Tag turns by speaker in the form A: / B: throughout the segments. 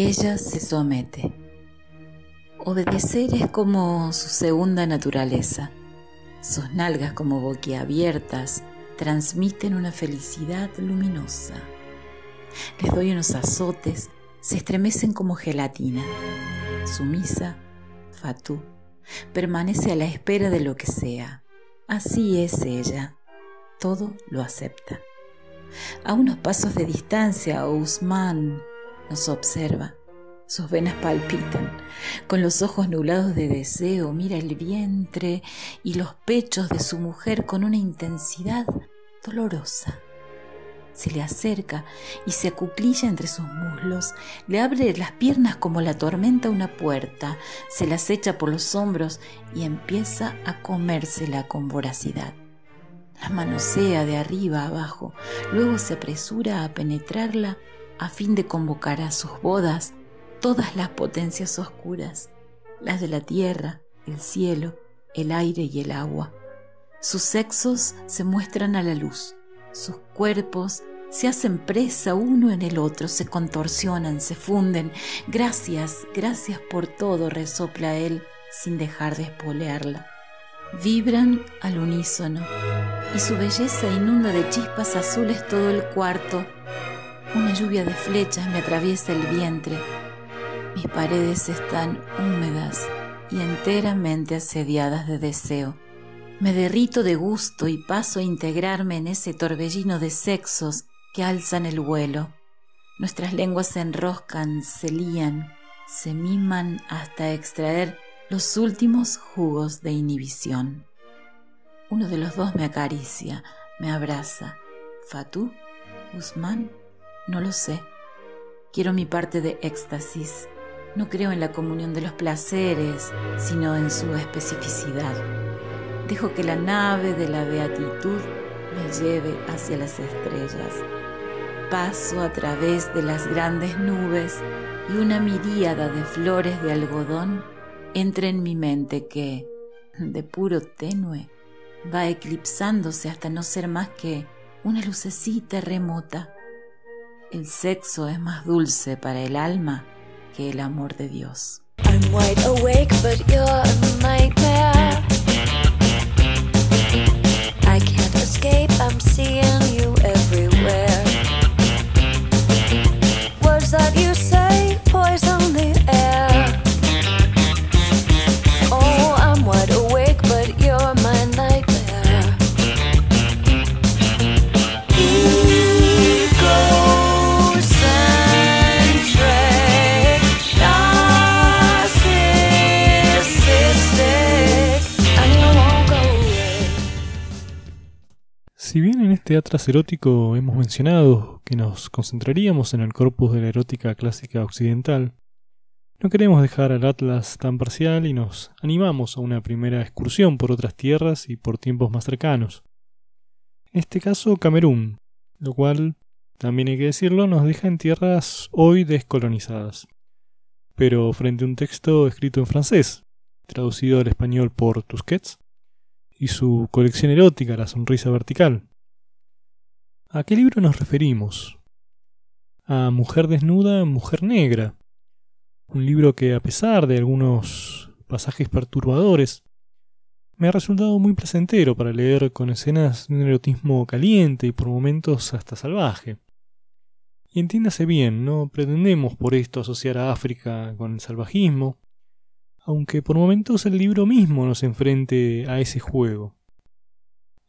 A: Ella se somete. Obedecer es como su segunda naturaleza. Sus nalgas como boquiabiertas transmiten una felicidad luminosa. Les doy unos azotes, se estremecen como gelatina. Sumisa, Fatú, permanece a la espera de lo que sea. Así es ella, todo lo acepta. A unos pasos de distancia, Usman nos observa. Sus venas palpitan. Con los ojos nublados de deseo, mira el vientre y los pechos de su mujer con una intensidad dolorosa. Se le acerca y se acuclilla entre sus muslos, le abre las piernas como la tormenta una puerta, se las echa por los hombros y empieza a comérsela con voracidad. La manosea de arriba a abajo, luego se apresura a penetrarla a fin de convocar a sus bodas todas las potencias oscuras, las de la tierra, el cielo, el aire y el agua. Sus sexos se muestran a la luz, sus cuerpos se hacen presa uno en el otro, se contorsionan, se funden. Gracias, gracias por todo, resopla él sin dejar de espolearla. Vibran al unísono y su belleza inunda de chispas azules todo el cuarto. Una lluvia de flechas me atraviesa el vientre. Mis paredes están húmedas y enteramente asediadas de deseo. Me derrito de gusto y paso a integrarme en ese torbellino de sexos que alzan el vuelo. Nuestras lenguas se enroscan, se lían, se miman hasta extraer los últimos jugos de inhibición. Uno de los dos me acaricia, me abraza. ¿Fatú? ¿Guzmán? No lo sé. Quiero mi parte de éxtasis. No creo en la comunión de los placeres, sino en su especificidad. Dejo que la nave de la beatitud me lleve hacia las estrellas. Paso a través de las grandes nubes y una miríada de flores de algodón entra en mi mente que, de puro tenue, va eclipsándose hasta no ser más que una lucecita remota. El sexo es más dulce para el alma que el amor de Dios. I'm wide awake, but you're a. I can't escape, I'm seeing
B: este erótico hemos mencionado que nos concentraríamos en el corpus de la erótica clásica occidental, no queremos dejar al atlas tan parcial y nos animamos a una primera excursión por otras tierras y por tiempos más cercanos. En este caso, Camerún, lo cual, también hay que decirlo, nos deja en tierras hoy descolonizadas, pero frente a un texto escrito en francés, traducido al español por Tusquets, y su colección erótica La Sonrisa Vertical. ¿A qué libro nos referimos? A Mujer Desnuda, Mujer Negra, un libro que a pesar de algunos pasajes perturbadores, me ha resultado muy placentero para leer con escenas de un erotismo caliente y por momentos hasta salvaje. Y entiéndase bien, no pretendemos por esto asociar a África con el salvajismo, aunque por momentos el libro mismo nos enfrente a ese juego.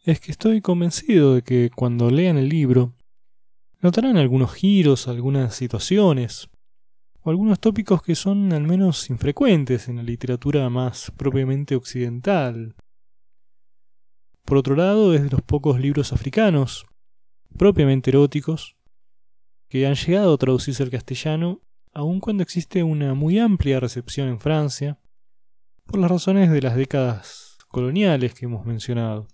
B: Es que estoy convencido de que cuando lean el libro notarán algunos giros, algunas situaciones, o algunos tópicos que son al menos infrecuentes en la literatura más propiamente occidental. Por otro lado, es de los pocos libros africanos, propiamente eróticos, que han llegado a traducirse al castellano, aun cuando existe una muy amplia recepción en Francia, por las razones de las décadas coloniales que hemos mencionado.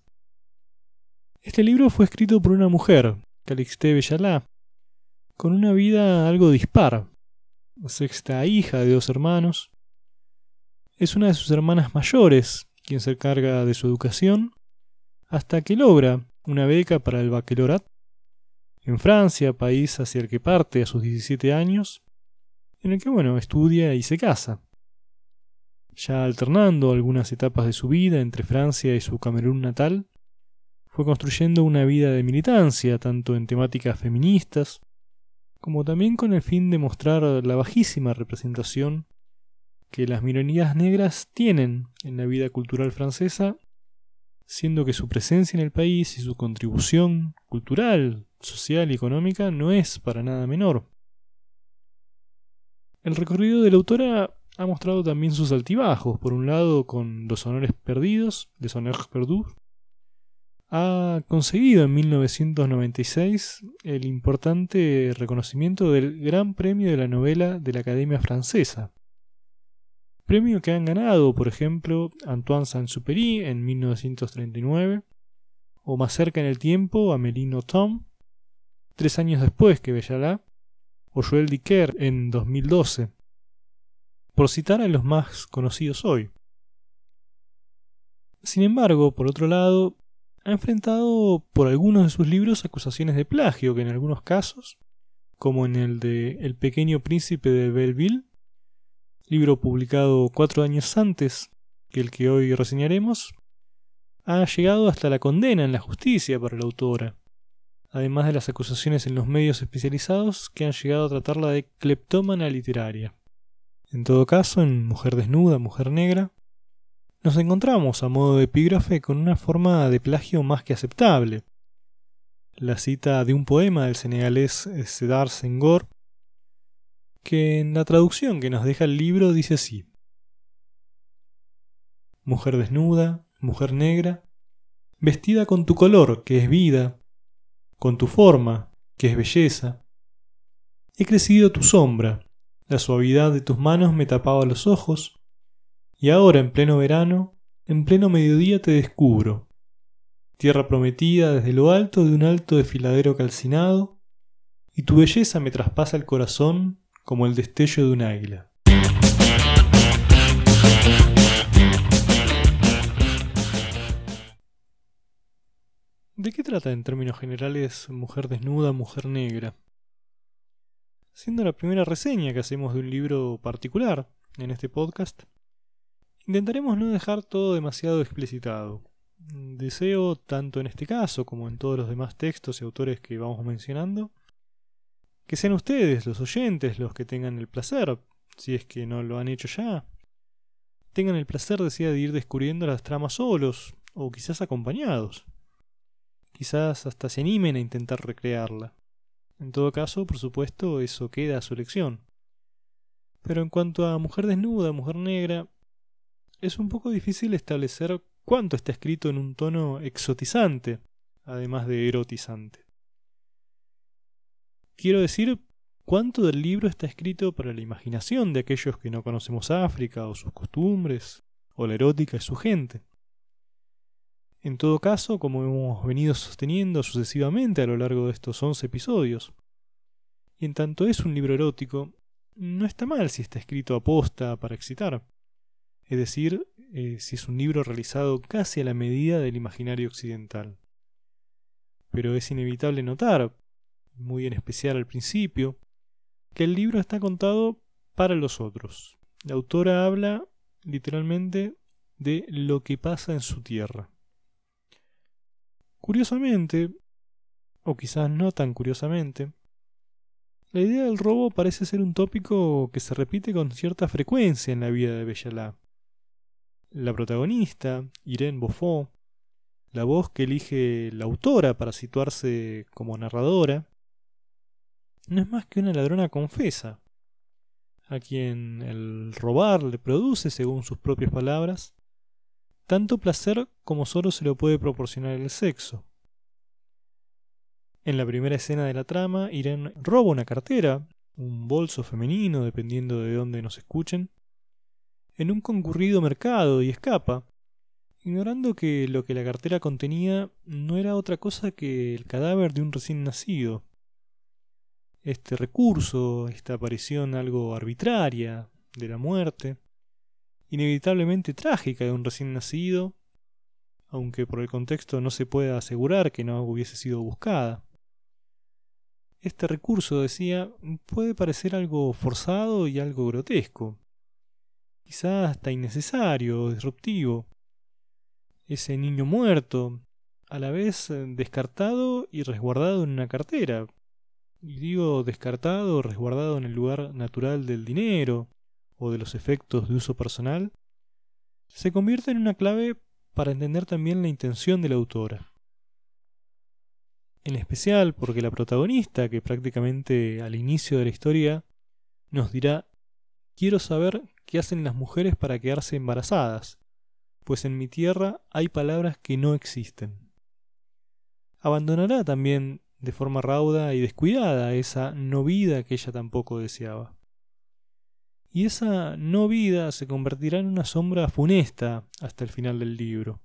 B: Este libro fue escrito por una mujer, Calixte Bellalá, con una vida algo dispar, sexta hija de dos hermanos. Es una de sus hermanas mayores quien se encarga de su educación, hasta que logra una beca para el baccalaureat en Francia, país hacia el que parte a sus 17 años, en el que, bueno, estudia y se casa. Ya alternando algunas etapas de su vida entre Francia y su Camerún natal, fue construyendo una vida de militancia, tanto en temáticas feministas, como también con el fin de mostrar la bajísima representación que las minorías negras tienen en la vida cultural francesa, siendo que su presencia en el país y su contribución cultural, social y económica no es para nada menor. El recorrido de la autora ha mostrado también sus altibajos, por un lado con Los Honores Perdidos, Honneurs Perdus, ha conseguido en 1996 el importante reconocimiento del Gran Premio de la Novela de la Academia Francesa. Premio que han ganado, por ejemplo, Antoine Saint-Supéry en 1939, o más cerca en el tiempo, Amélie Nothomb, tres años después que Bellalá, o Joël Dicker en 2012, por citar a los más conocidos hoy. Sin embargo, por otro lado, ha enfrentado por algunos de sus libros acusaciones de plagio que en algunos casos, como en el de El pequeño príncipe de Belleville, libro publicado cuatro años antes que el que hoy reseñaremos, ha llegado hasta la condena en la justicia para la autora, además de las acusaciones en los medios especializados que han llegado a tratarla de cleptómana literaria. En todo caso, en Mujer desnuda, Mujer negra, nos encontramos a modo de epígrafe con una forma de plagio más que aceptable. La cita de un poema del senegalés Sedar Senghor, que en la traducción que nos deja el libro dice así: Mujer desnuda, mujer negra, vestida con tu color, que es vida, con tu forma, que es belleza. He crecido tu sombra, la suavidad de tus manos me tapaba los ojos, y ahora, en pleno verano, en pleno mediodía te descubro. Tierra prometida desde lo alto de un alto desfiladero calcinado, y tu belleza me traspasa el corazón como el destello de un águila. ¿De qué trata en términos generales Mujer desnuda, Mujer negra? Siendo la primera reseña que hacemos de un libro particular en este podcast, Intentaremos no dejar todo demasiado explicitado. Deseo, tanto en este caso como en todos los demás textos y autores que vamos mencionando, que sean ustedes, los oyentes, los que tengan el placer, si es que no lo han hecho ya, tengan el placer de ir descubriendo las tramas solos, o quizás acompañados. Quizás hasta se animen a intentar recrearla. En todo caso, por supuesto, eso queda a su elección. Pero en cuanto a mujer desnuda, mujer negra, es un poco difícil establecer cuánto está escrito en un tono exotizante, además de erotizante. Quiero decir, cuánto del libro está escrito para la imaginación de aquellos que no conocemos África o sus costumbres, o la erótica y su gente. En todo caso, como hemos venido sosteniendo sucesivamente a lo largo de estos once episodios, y en tanto es un libro erótico, no está mal si está escrito a posta para excitar es decir, eh, si es un libro realizado casi a la medida del imaginario occidental. Pero es inevitable notar, muy en especial al principio, que el libro está contado para los otros. La autora habla literalmente de lo que pasa en su tierra. Curiosamente, o quizás no tan curiosamente, la idea del robo parece ser un tópico que se repite con cierta frecuencia en la vida de Bellalá. La protagonista, Irene Beaufort, la voz que elige la autora para situarse como narradora, no es más que una ladrona confesa, a quien el robar le produce, según sus propias palabras, tanto placer como solo se lo puede proporcionar el sexo. En la primera escena de la trama, Irene roba una cartera, un bolso femenino, dependiendo de dónde nos escuchen, en un concurrido mercado y escapa, ignorando que lo que la cartera contenía no era otra cosa que el cadáver de un recién nacido. Este recurso, esta aparición algo arbitraria de la muerte, inevitablemente trágica de un recién nacido, aunque por el contexto no se pueda asegurar que no hubiese sido buscada. este recurso, decía, puede parecer algo forzado y algo grotesco, quizás hasta innecesario o disruptivo. Ese niño muerto, a la vez eh, descartado y resguardado en una cartera. Y digo descartado resguardado en el lugar natural del dinero o de los efectos de uso personal, se convierte en una clave para entender también la intención de la autora en especial porque la protagonista, que prácticamente al inicio de la historia nos dirá, quiero saber qué hacen las mujeres para quedarse embarazadas, pues en mi tierra hay palabras que no existen. Abandonará también de forma rauda y descuidada esa no vida que ella tampoco deseaba. Y esa no vida se convertirá en una sombra funesta hasta el final del libro.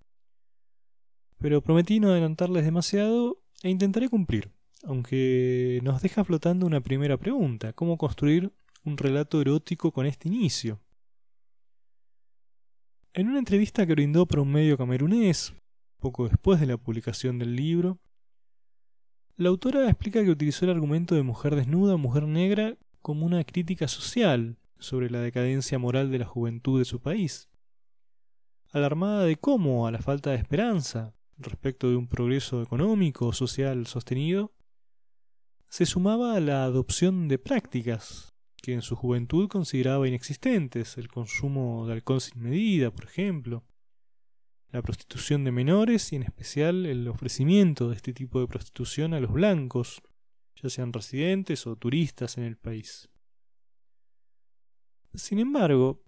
B: Pero prometí no adelantarles demasiado e intentaré cumplir, aunque nos deja flotando una primera pregunta, ¿cómo construir un relato erótico con este inicio? En una entrevista que brindó para un medio camerunés, poco después de la publicación del libro, la autora explica que utilizó el argumento de mujer desnuda, mujer negra, como una crítica social sobre la decadencia moral de la juventud de su país. Alarmada de cómo, a la falta de esperanza, respecto de un progreso económico o social sostenido, se sumaba a la adopción de prácticas que en su juventud consideraba inexistentes, el consumo de alcohol sin medida, por ejemplo, la prostitución de menores y en especial el ofrecimiento de este tipo de prostitución a los blancos, ya sean residentes o turistas en el país. Sin embargo,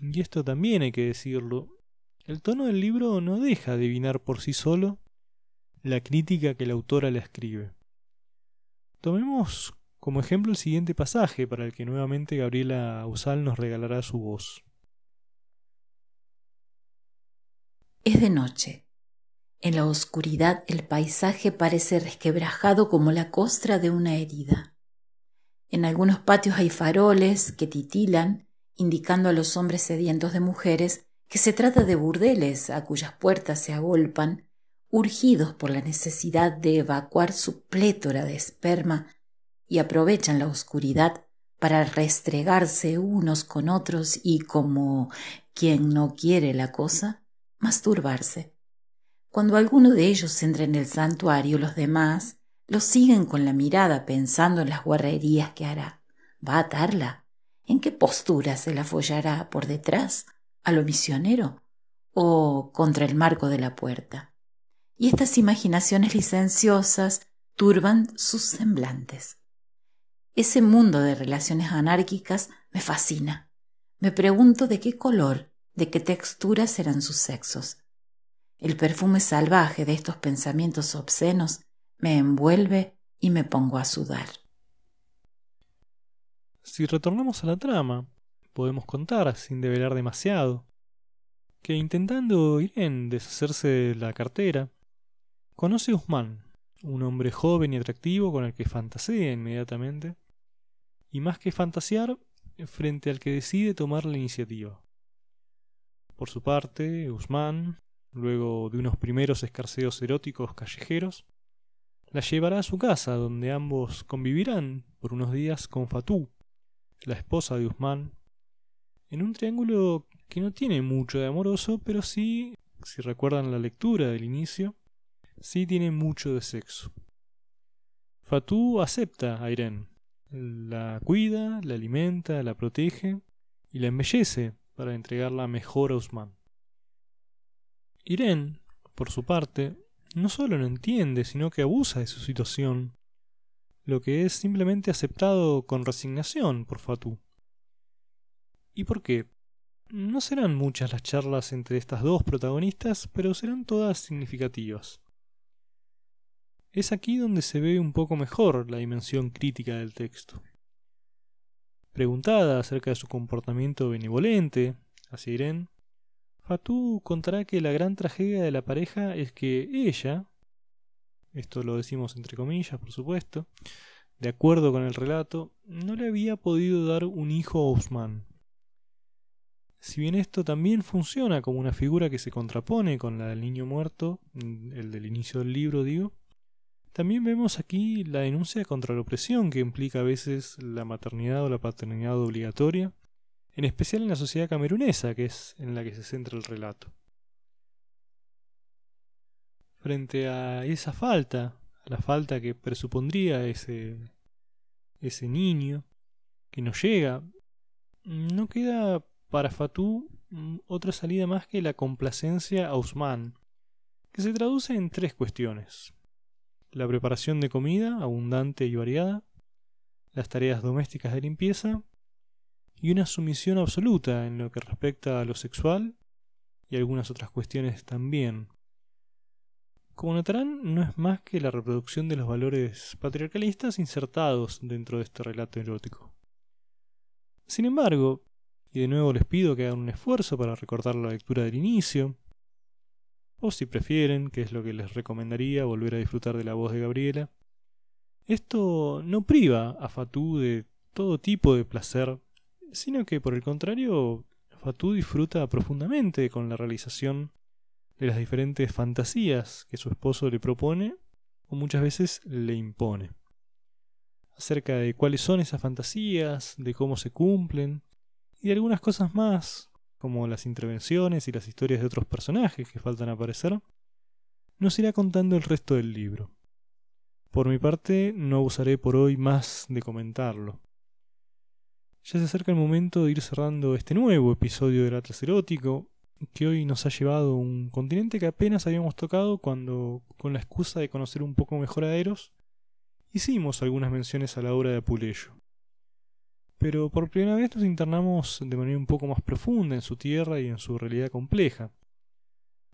B: y esto también hay que decirlo, el tono del libro no deja adivinar por sí solo la crítica que la autora le escribe. Tomemos como ejemplo el siguiente pasaje para el que nuevamente Gabriela Usal nos regalará su voz.
A: Es de noche. En la oscuridad el paisaje parece resquebrajado como la costra de una herida. En algunos patios hay faroles que titilan, indicando a los hombres sedientos de mujeres que se trata de burdeles a cuyas puertas se agolpan, urgidos por la necesidad de evacuar su plétora de esperma, y aprovechan la oscuridad para restregarse unos con otros y, como quien no quiere la cosa, masturbarse. Cuando alguno de ellos entra en el santuario, los demás lo siguen con la mirada pensando en las guarrerías que hará. ¿Va a atarla? ¿En qué postura se la follará por detrás? a lo misionero o contra el marco de la puerta. Y estas imaginaciones licenciosas turban sus semblantes. Ese mundo de relaciones anárquicas me fascina. Me pregunto de qué color, de qué textura serán sus sexos. El perfume salvaje de estos pensamientos obscenos me envuelve y me pongo a sudar.
B: Si retornamos a la trama, podemos contar, sin develar demasiado, que intentando en deshacerse de la cartera, conoce a Usman, un hombre joven y atractivo con el que fantasea inmediatamente, y más que fantasear, frente al que decide tomar la iniciativa. Por su parte, Usman, luego de unos primeros escarceos eróticos callejeros, la llevará a su casa, donde ambos convivirán por unos días con Fatú, la esposa de Usman, en un triángulo que no tiene mucho de amoroso, pero sí, si recuerdan la lectura del inicio, sí tiene mucho de sexo. Fatou acepta a Irene, la cuida, la alimenta, la protege y la embellece para entregarla mejor a Usman. Irene, por su parte, no solo no entiende, sino que abusa de su situación, lo que es simplemente aceptado con resignación por Fatou. ¿Y por qué? No serán muchas las charlas entre estas dos protagonistas, pero serán todas significativas. Es aquí donde se ve un poco mejor la dimensión crítica del texto. Preguntada acerca de su comportamiento benevolente hacia Irene, Fatou contará que la gran tragedia de la pareja es que ella, esto lo decimos entre comillas, por supuesto, de acuerdo con el relato, no le había podido dar un hijo a Usman. Si bien esto también funciona como una figura que se contrapone con la del niño muerto, el del inicio del libro digo, También vemos aquí la denuncia contra la opresión que implica a veces la maternidad o la paternidad obligatoria, en especial en la sociedad camerunesa, que es en la que se centra el relato. Frente a esa falta, a la falta que presupondría ese, ese niño que no llega, no queda para Fatú otra salida más que la complacencia a Usman, que se traduce en tres cuestiones. La preparación de comida abundante y variada, las tareas domésticas de limpieza y una sumisión absoluta en lo que respecta a lo sexual y algunas otras cuestiones también. Como notarán, no es más que la reproducción de los valores patriarcalistas insertados dentro de este relato erótico. Sin embargo, y de nuevo les pido que hagan un esfuerzo para recordar la lectura del inicio, o si prefieren, que es lo que les recomendaría, volver a disfrutar de la voz de Gabriela. Esto no priva a Fatú de todo tipo de placer, sino que por el contrario, Fatú disfruta profundamente con la realización de las diferentes fantasías que su esposo le propone o muchas veces le impone. Acerca de cuáles son esas fantasías, de cómo se cumplen, y algunas cosas más, como las intervenciones y las historias de otros personajes que faltan aparecer, nos irá contando el resto del libro. Por mi parte, no abusaré por hoy más de comentarlo. Ya se acerca el momento de ir cerrando este nuevo episodio del Atlas Erótico, que hoy nos ha llevado a un continente que apenas habíamos tocado cuando, con la excusa de conocer un poco mejor a Eros, hicimos algunas menciones a la obra de Apuleyo. Pero por primera vez nos internamos de manera un poco más profunda en su tierra y en su realidad compleja,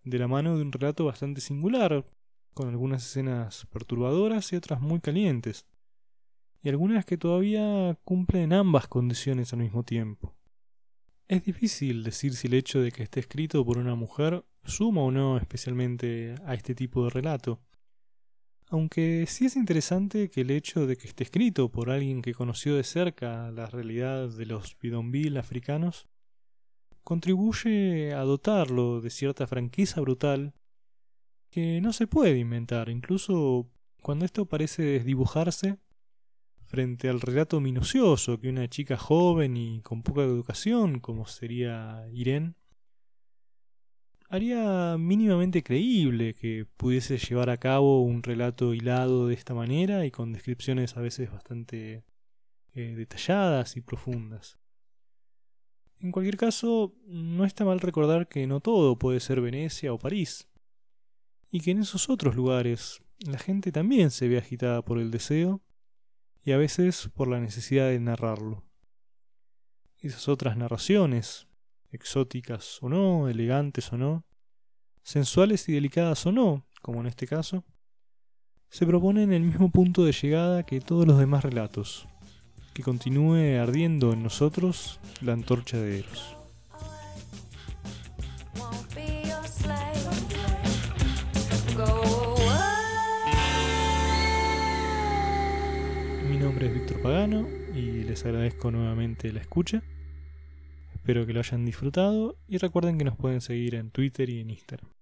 B: de la mano de un relato bastante singular, con algunas escenas perturbadoras y otras muy calientes, y algunas que todavía cumplen ambas condiciones al mismo tiempo. Es difícil decir si el hecho de que esté escrito por una mujer suma o no especialmente a este tipo de relato, aunque sí es interesante que el hecho de que esté escrito por alguien que conoció de cerca la realidad de los bidonville africanos contribuye a dotarlo de cierta franqueza brutal que no se puede inventar, incluso cuando esto parece desdibujarse frente al relato minucioso que una chica joven y con poca educación, como sería Irene, haría mínimamente creíble que pudiese llevar a cabo un relato hilado de esta manera y con descripciones a veces bastante eh, detalladas y profundas. En cualquier caso, no está mal recordar que no todo puede ser Venecia o París, y que en esos otros lugares la gente también se ve agitada por el deseo y a veces por la necesidad de narrarlo. Esas otras narraciones, exóticas o no, elegantes o no, sensuales y delicadas o no, como en este caso, se proponen el mismo punto de llegada que todos los demás relatos, que continúe ardiendo en nosotros la antorcha de Eros. Mi nombre es Víctor Pagano y les agradezco nuevamente la escucha. Espero que lo hayan disfrutado y recuerden que nos pueden seguir en Twitter y en Instagram.